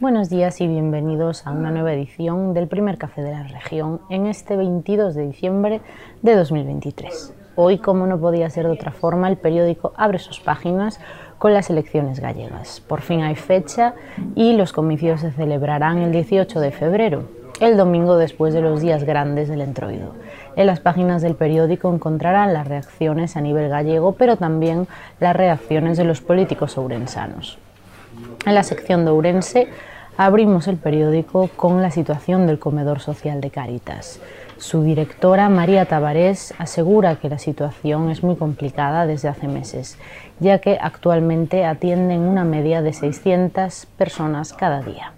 Buenos días y bienvenidos a una nueva edición del primer café de la región en este 22 de diciembre de 2023. Hoy, como no podía ser de otra forma, el periódico abre sus páginas con las elecciones gallegas. Por fin hay fecha y los comicios se celebrarán el 18 de febrero, el domingo después de los días grandes del entroido. En las páginas del periódico encontrarán las reacciones a nivel gallego, pero también las reacciones de los políticos ourensanos. En la sección de Ourense abrimos el periódico con la situación del comedor social de Cáritas. Su directora, María Tabarés, asegura que la situación es muy complicada desde hace meses, ya que actualmente atienden una media de 600 personas cada día.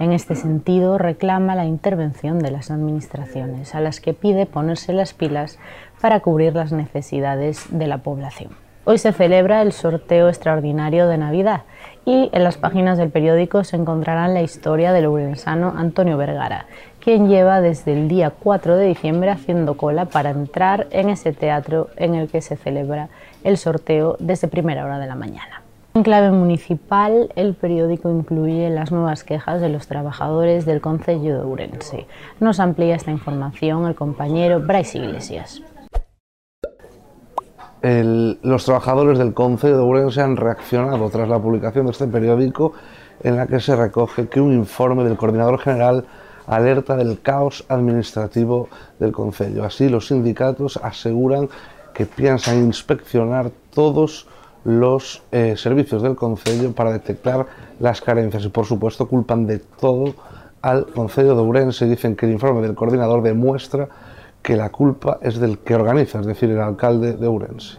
En este sentido, reclama la intervención de las administraciones, a las que pide ponerse las pilas para cubrir las necesidades de la población. Hoy se celebra el sorteo extraordinario de Navidad y en las páginas del periódico se encontrarán la historia del urensano Antonio Vergara, quien lleva desde el día 4 de diciembre haciendo cola para entrar en ese teatro en el que se celebra el sorteo desde primera hora de la mañana. En clave municipal, el periódico incluye las nuevas quejas de los trabajadores del Concello de Ourense. Nos amplía esta información el compañero Bryce Iglesias los trabajadores del Concejo de Ourense han reaccionado tras la publicación de este periódico en la que se recoge que un informe del coordinador general alerta del caos administrativo del Concello. Así, los sindicatos aseguran que piensan inspeccionar todos los eh, servicios del Concello para detectar las carencias y, por supuesto, culpan de todo al Concello de Ourense. Dicen que el informe del coordinador demuestra que la culpa es del que organiza, es decir, el alcalde de Ourense.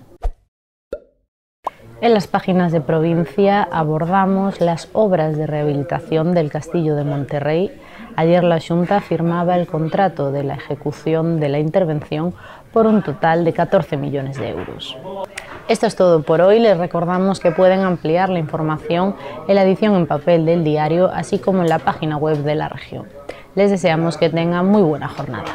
En las páginas de provincia abordamos las obras de rehabilitación del Castillo de Monterrey. Ayer la Junta firmaba el contrato de la ejecución de la intervención por un total de 14 millones de euros. Esto es todo por hoy. Les recordamos que pueden ampliar la información en la edición en papel del diario, así como en la página web de la región. Les deseamos que tengan muy buena jornada.